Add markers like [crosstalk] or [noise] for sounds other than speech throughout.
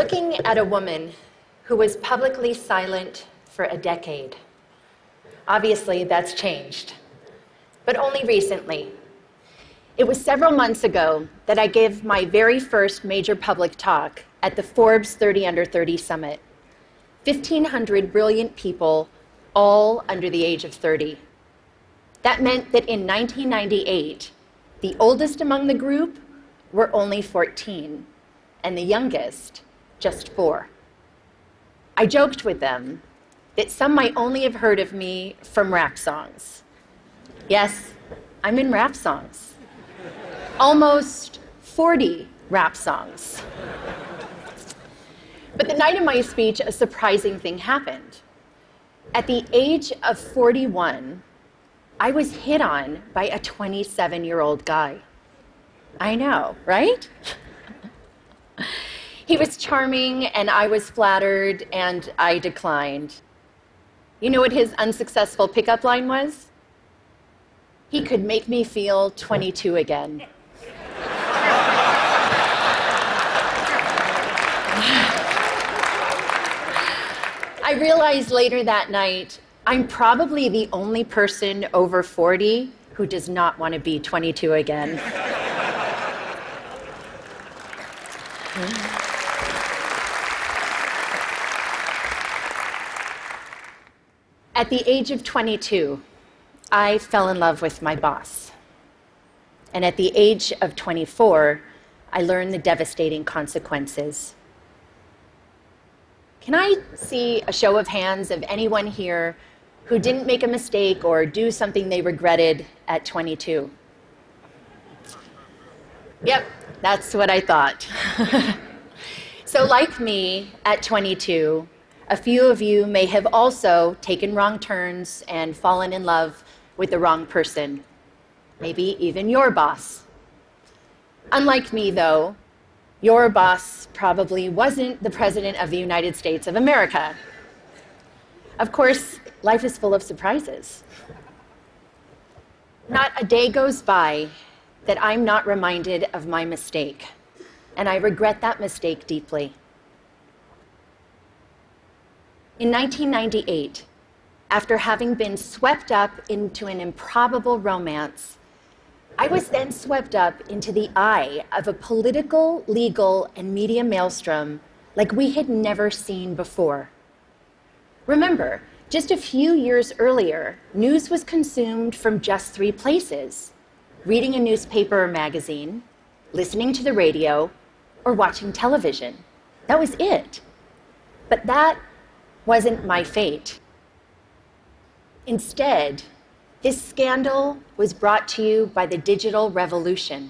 looking at a woman who was publicly silent for a decade. Obviously, that's changed, but only recently. It was several months ago that I gave my very first major public talk at the Forbes 30 Under 30 Summit. 1,500 brilliant people, all under the age of 30. That meant that in 1998, the oldest among the group were only 14, and the youngest just four. I joked with them that some might only have heard of me from rap songs. Yes, I'm in rap songs. Almost 40 rap songs. But the night of my speech, a surprising thing happened. At the age of 41, I was hit on by a 27 year old guy. I know, right? [laughs] he was charming, and I was flattered, and I declined. You know what his unsuccessful pickup line was? He could make me feel 22 again. [sighs] I realized later that night I'm probably the only person over 40 who does not want to be 22 again. [laughs] At the age of 22, I fell in love with my boss. And at the age of 24, I learned the devastating consequences. Can I see a show of hands of anyone here who didn't make a mistake or do something they regretted at 22? Yep, that's what I thought. [laughs] so, like me at 22, a few of you may have also taken wrong turns and fallen in love with the wrong person, maybe even your boss. Unlike me, though, your boss probably wasn't the President of the United States of America. Of course, life is full of surprises. Not a day goes by that I'm not reminded of my mistake, and I regret that mistake deeply. In 1998, after having been swept up into an improbable romance, I was then swept up into the eye of a political, legal, and media maelstrom like we had never seen before. Remember, just a few years earlier, news was consumed from just three places reading a newspaper or magazine, listening to the radio, or watching television. That was it. But that wasn't my fate. Instead, this scandal was brought to you by the digital revolution.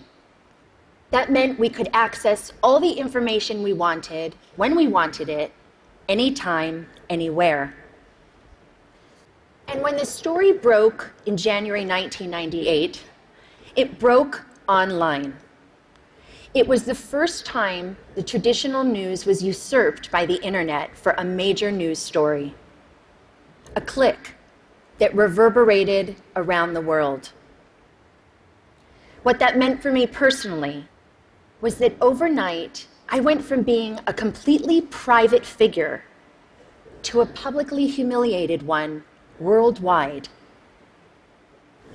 That meant we could access all the information we wanted, when we wanted it, anytime, anywhere. And when the story broke in January 1998, it broke online. It was the first time the traditional news was usurped by the internet for a major news story. A click that reverberated around the world. What that meant for me personally was that overnight, I went from being a completely private figure to a publicly humiliated one worldwide.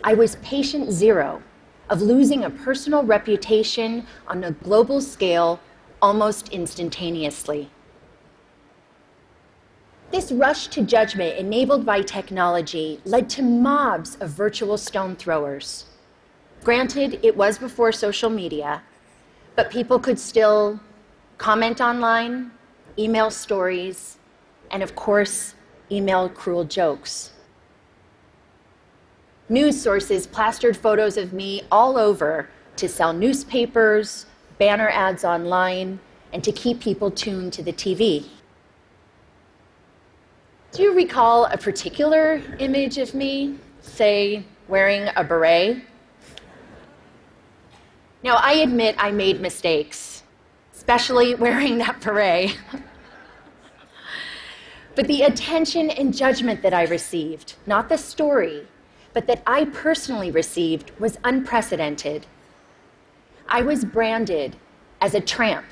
I was patient zero of losing a personal reputation on a global scale almost instantaneously. This rush to judgment enabled by technology led to mobs of virtual stone throwers. Granted, it was before social media, but people could still comment online, email stories, and of course, email cruel jokes. News sources plastered photos of me all over to sell newspapers, banner ads online, and to keep people tuned to the TV. Do you recall a particular image of me, say, wearing a beret? Now, I admit I made mistakes, especially wearing that beret. [laughs] but the attention and judgment that I received, not the story, but that I personally received, was unprecedented. I was branded as a tramp,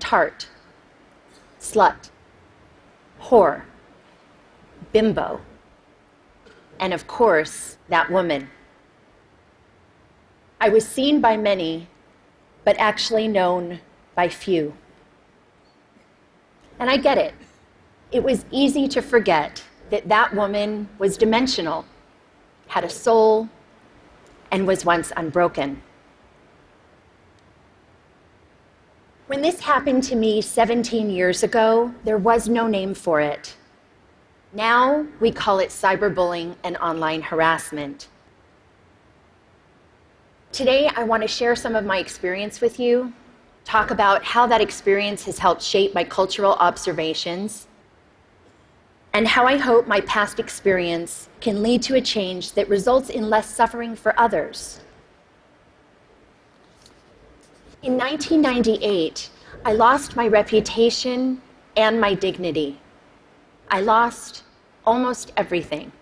tart, slut, whore, bimbo, and of course, that woman. I was seen by many, but actually known by few. And I get it. It was easy to forget that that woman was dimensional, had a soul, and was once unbroken. When this happened to me 17 years ago, there was no name for it. Now we call it cyberbullying and online harassment. Today, I want to share some of my experience with you, talk about how that experience has helped shape my cultural observations, and how I hope my past experience can lead to a change that results in less suffering for others. In 1998, I lost my reputation and my dignity. I lost almost everything.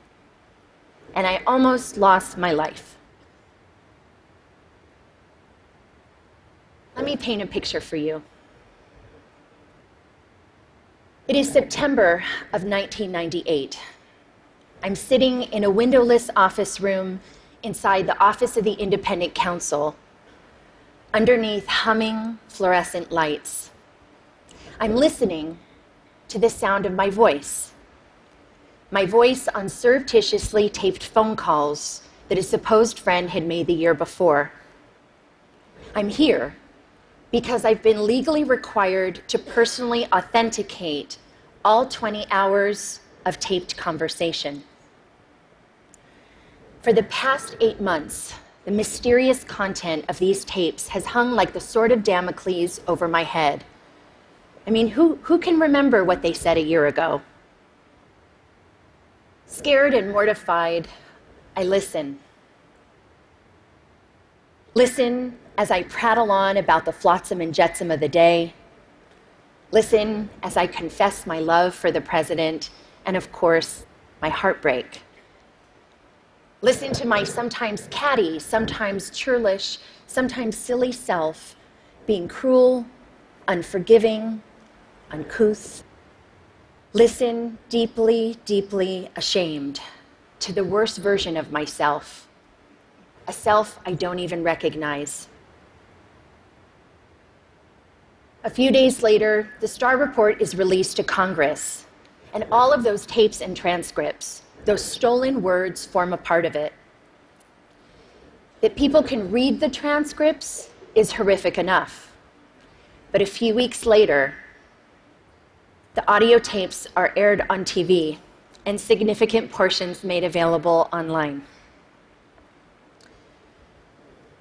And I almost lost my life. Let me paint a picture for you. It is September of 1998. I'm sitting in a windowless office room inside the office of the Independent Counsel underneath humming fluorescent lights. I'm listening to the sound of my voice. My voice on surreptitiously taped phone calls that a supposed friend had made the year before. I'm here because I've been legally required to personally authenticate all 20 hours of taped conversation. For the past eight months, the mysterious content of these tapes has hung like the sword of Damocles over my head. I mean, who, who can remember what they said a year ago? Scared and mortified, I listen. Listen as I prattle on about the flotsam and jetsam of the day. Listen as I confess my love for the president and, of course, my heartbreak. Listen to my sometimes catty, sometimes churlish, sometimes silly self being cruel, unforgiving, uncouth. Listen deeply, deeply ashamed to the worst version of myself, a self I don't even recognize. A few days later, the Starr Report is released to Congress, and all of those tapes and transcripts those stolen words form a part of it. That people can read the transcripts is horrific enough. But a few weeks later, the audio tapes are aired on TV and significant portions made available online.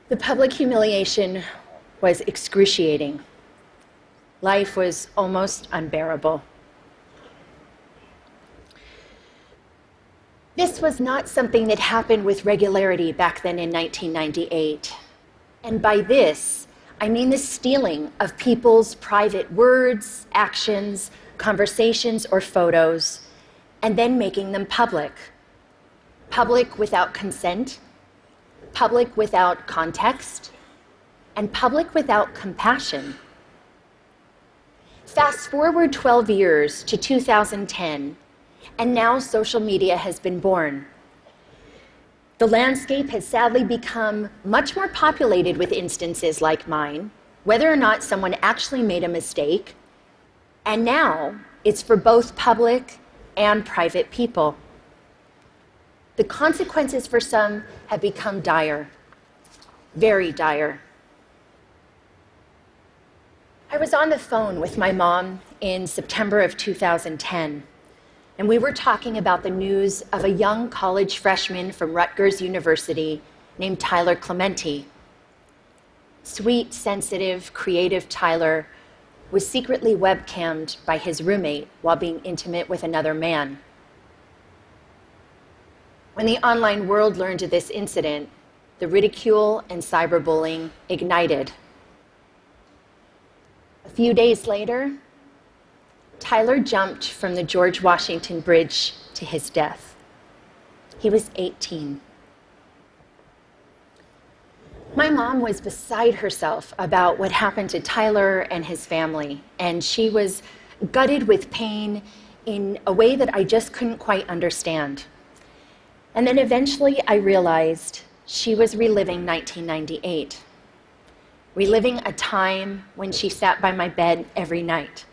The public humiliation was excruciating. Life was almost unbearable. This was not something that happened with regularity back then in 1998. And by this, I mean the stealing of people's private words, actions, conversations, or photos, and then making them public. Public without consent, public without context, and public without compassion. Fast forward 12 years to 2010, and now social media has been born. The landscape has sadly become much more populated with instances like mine, whether or not someone actually made a mistake. And now it's for both public and private people. The consequences for some have become dire, very dire. I was on the phone with my mom in September of 2010 and we were talking about the news of a young college freshman from Rutgers University named Tyler Clementi. Sweet, sensitive, creative Tyler was secretly webcammed by his roommate while being intimate with another man. When the online world learned of this incident, the ridicule and cyberbullying ignited. A few days later, Tyler jumped from the George Washington Bridge to his death. He was 18. My mom was beside herself about what happened to Tyler and his family, and she was gutted with pain in a way that I just couldn't quite understand. And then eventually I realized she was reliving 1998, reliving a time when she sat by my bed every night.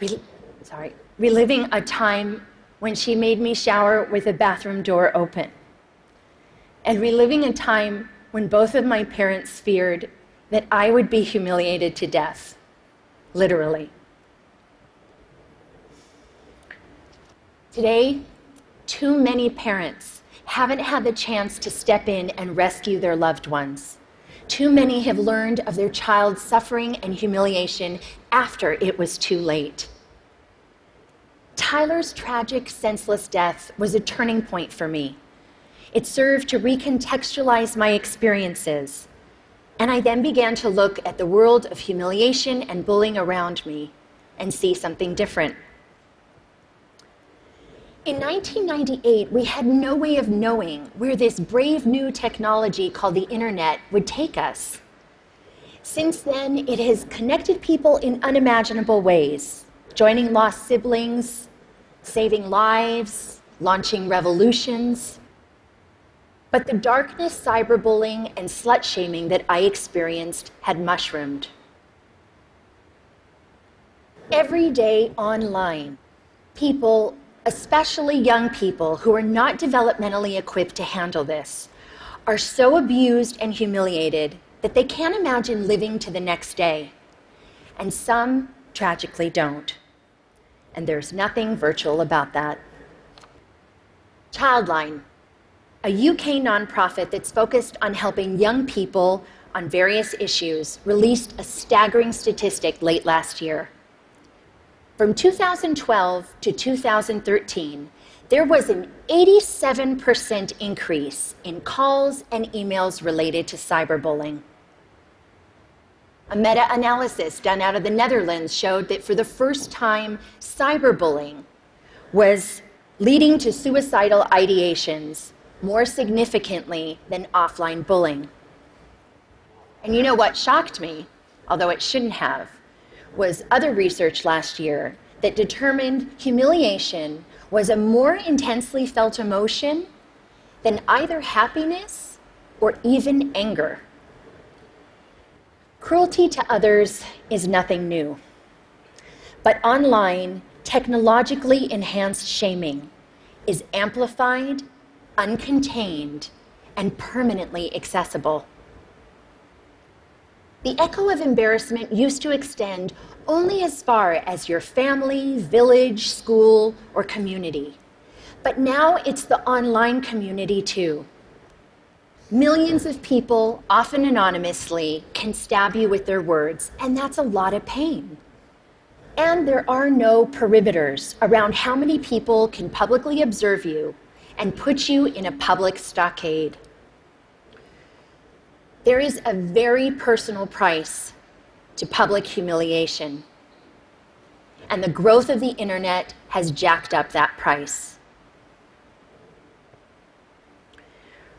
Re- sorry, reliving a time when she made me shower with the bathroom door open, and reliving a time when both of my parents feared that I would be humiliated to death, literally. Today, too many parents haven't had the chance to step in and rescue their loved ones. Too many have learned of their child's suffering and humiliation after it was too late. Tyler's tragic, senseless death was a turning point for me. It served to recontextualize my experiences. And I then began to look at the world of humiliation and bullying around me and see something different. In 1998, we had no way of knowing where this brave new technology called the internet would take us. Since then, it has connected people in unimaginable ways, joining lost siblings, saving lives, launching revolutions. But the darkness, cyberbullying, and slut shaming that I experienced had mushroomed. Every day online, people, especially young people who are not developmentally equipped to handle this, are so abused and humiliated that they can't imagine living to the next day. And some tragically don't. And there's nothing virtual about that. Childline a UK nonprofit that's focused on helping young people on various issues, released a staggering statistic late last year. From 2012 to 2013, there was an 87% increase in calls and emails related to cyberbullying. A meta analysis done out of the Netherlands showed that for the first time, cyberbullying was leading to suicidal ideations more significantly than offline bullying. And you know what shocked me, although it shouldn't have, was other research last year that determined humiliation was a more intensely felt emotion than either happiness or even anger. Cruelty to others is nothing new. But online, technologically enhanced shaming is amplified uncontained, and permanently accessible. The echo of embarrassment used to extend only as far as your family, village, school, or community. But now it's the online community too. Millions of people, often anonymously, can stab you with their words, and that's a lot of pain. And there are no perimeters around how many people can publicly observe you and put you in a public stockade. There is a very personal price to public humiliation. And the growth of the internet has jacked up that price.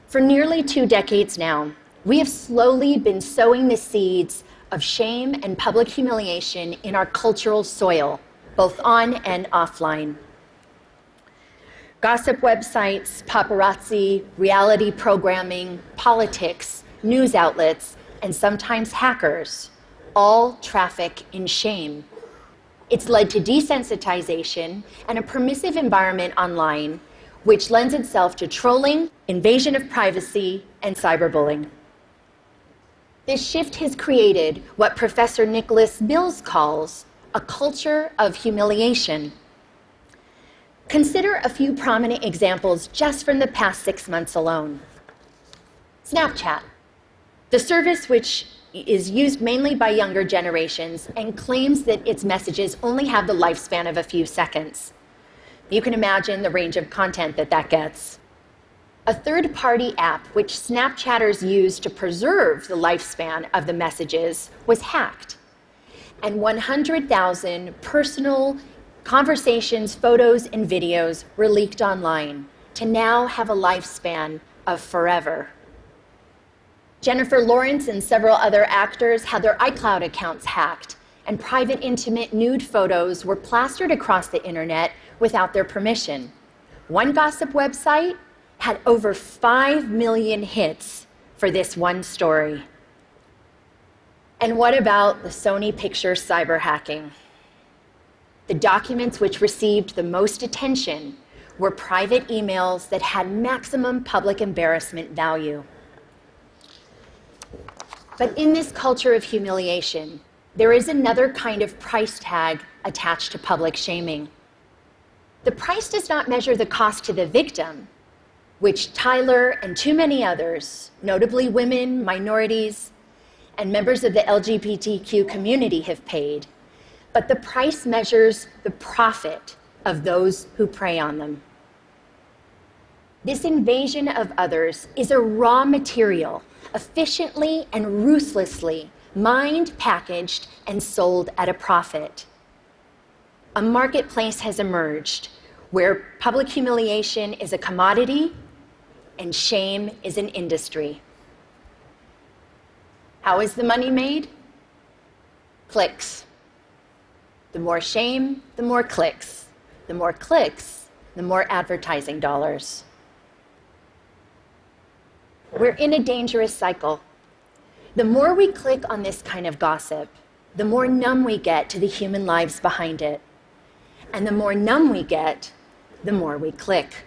For nearly two decades now, we have slowly been sowing the seeds of shame and public humiliation in our cultural soil, both on and offline. Gossip websites, paparazzi, reality programming, politics, news outlets, and sometimes hackers all traffic in shame. It's led to desensitization and a permissive environment online, which lends itself to trolling, invasion of privacy, and cyberbullying. This shift has created what Professor Nicolaus Mills calls a culture of humiliation. Consider a few prominent examples just from the past six months alone. Snapchat, the service which is used mainly by younger generations and claims that its messages only have the lifespan of a few seconds. You can imagine the range of content that that gets. A third party app, which Snapchatters use to preserve the lifespan of the messages, was hacked. And 100,000 personal Conversations, photos, and videos were leaked online to now have a lifespan of forever. Jennifer Lawrence and several other actors had their iCloud accounts hacked and private, intimate nude photos were plastered across the internet without their permission. One gossip website had over 5 million hits for this one story. And what about the Sony Pictures cyber hacking? The documents which received the most attention were private emails that had maximum public embarrassment value. But in this culture of humiliation, there is another kind of price tag attached to public shaming. The price does not measure the cost to the victim, which Tyler and too many others, notably women, minorities, and members of the LGBTQ community, have paid, but the price measures the profit of those who prey on them. This invasion of others is a raw material, efficiently and ruthlessly mined, packaged, and sold at a profit. A marketplace has emerged where public humiliation is a commodity and shame is an industry. How is the money made? Clicks. The more shame, the more clicks. The more clicks, the more advertising dollars. We're in a dangerous cycle. The more we click on this kind of gossip, the more numb we get to the human lives behind it. And the more numb we get, the more we click.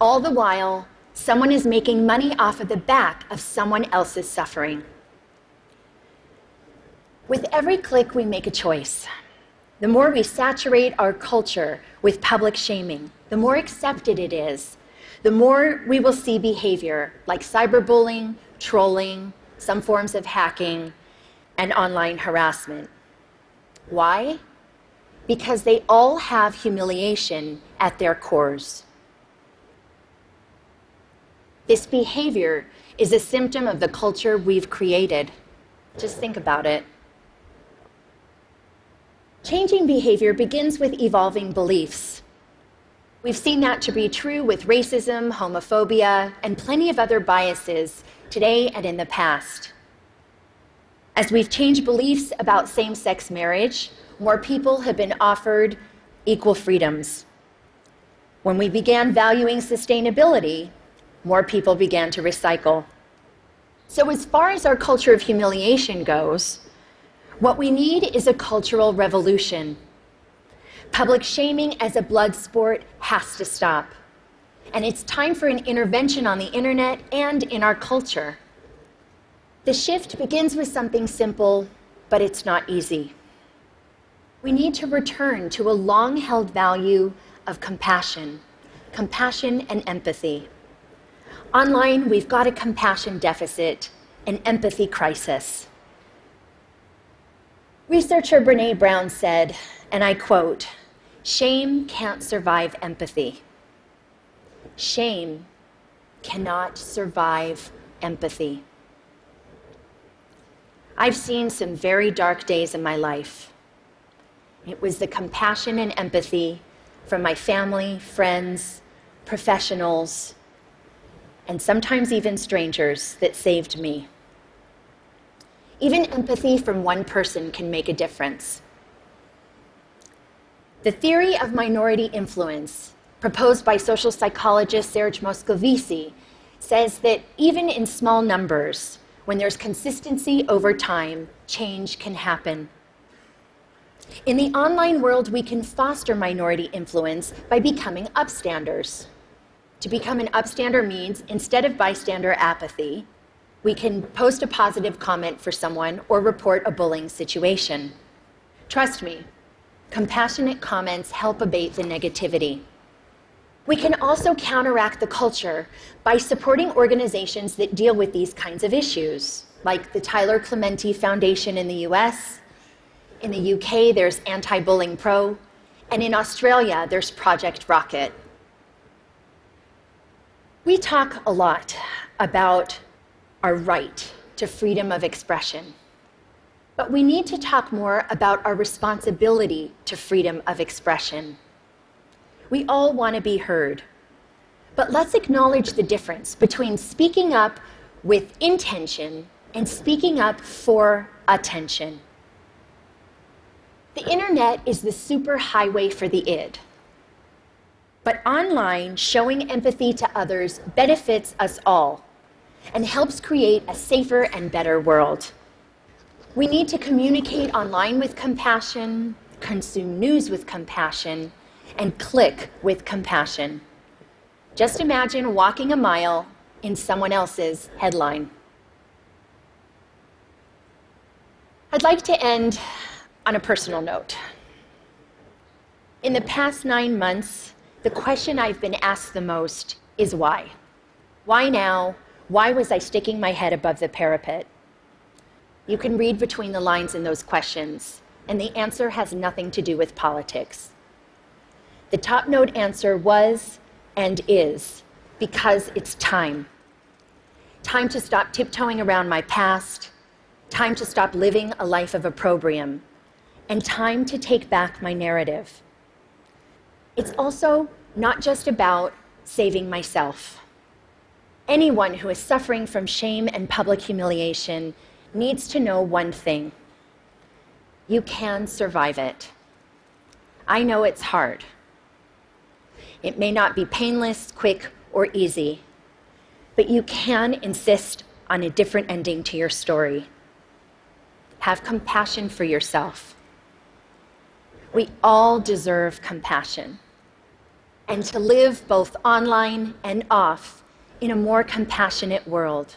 All the while, someone is making money off of the back of someone else's suffering. With every click, we make a choice. The more we saturate our culture with public shaming, the more accepted it is the more we will see behavior like cyberbullying, trolling, some forms of hacking, and online harassment. Why? Because they all have humiliation at their cores. This behavior is a symptom of the culture we've created. Just think about it. Changing behavior begins with evolving beliefs. We've seen that to be true with racism, homophobia, and plenty of other biases today and in the past. As we've changed beliefs about same sex marriage, more people have been offered equal freedoms. When we began valuing sustainability, more people began to recycle. So, as far as our culture of humiliation goes, what we need is a cultural revolution Public shaming as a blood sport has to stop. And it's time for an intervention on the internet and in our culture. The shift begins with something simple, but it's not easy. We need to return to a long held value of compassion, compassion and empathy. Online, we've got a compassion deficit, an empathy crisis. Researcher Brene Brown said, and I quote Shame can't survive empathy. Shame cannot survive empathy. I've seen some very dark days in my life. It was the compassion and empathy from my family, friends, professionals, and sometimes even strangers that saved me. Even empathy from one person can make a difference. The theory of minority influence, proposed by social psychologist Serge Moscovici, says that even in small numbers, when there's consistency over time, change can happen. In the online world, we can foster minority influence by becoming upstanders. To become an upstander means instead of bystander apathy, we can post a positive comment for someone or report a bullying situation. Trust me, Compassionate comments help abate the negativity. We can also counteract the culture by supporting organizations that deal with these kinds of issues, like the Tyler Clementi Foundation in the US. In the UK, there's Anti Bullying Pro. And in Australia, there's Project Rockit. We talk a lot about our right to freedom of expression. But we need to talk more about our responsibility to freedom of expression. We all want to be heard. But let's acknowledge the difference between speaking up with intention and speaking up for attention. The internet is the superhighway for the id. But online, showing empathy to others benefits us all and helps create a safer and better world. We need to communicate online with compassion, consume news with compassion, and click with compassion. Just imagine walking a mile in someone else's headline. I'd like to end on a personal note. In the past nine months, the question I've been asked the most is why? Why now? Why was I sticking my head above the parapet? You can read between the lines in those questions, and the answer has nothing to do with politics. The top note answer was and is because it's time. Time to stop tiptoeing around my past, time to stop living a life of opprobrium, and time to take back my narrative. It's also not just about saving myself. Anyone who is suffering from shame and public humiliation needs to know one thing you can survive it. I know it's hard. It may not be painless, quick, or easy, but you can insist on a different ending to your story. Have compassion for yourself. We all deserve compassion and to live both online and off in a more compassionate world.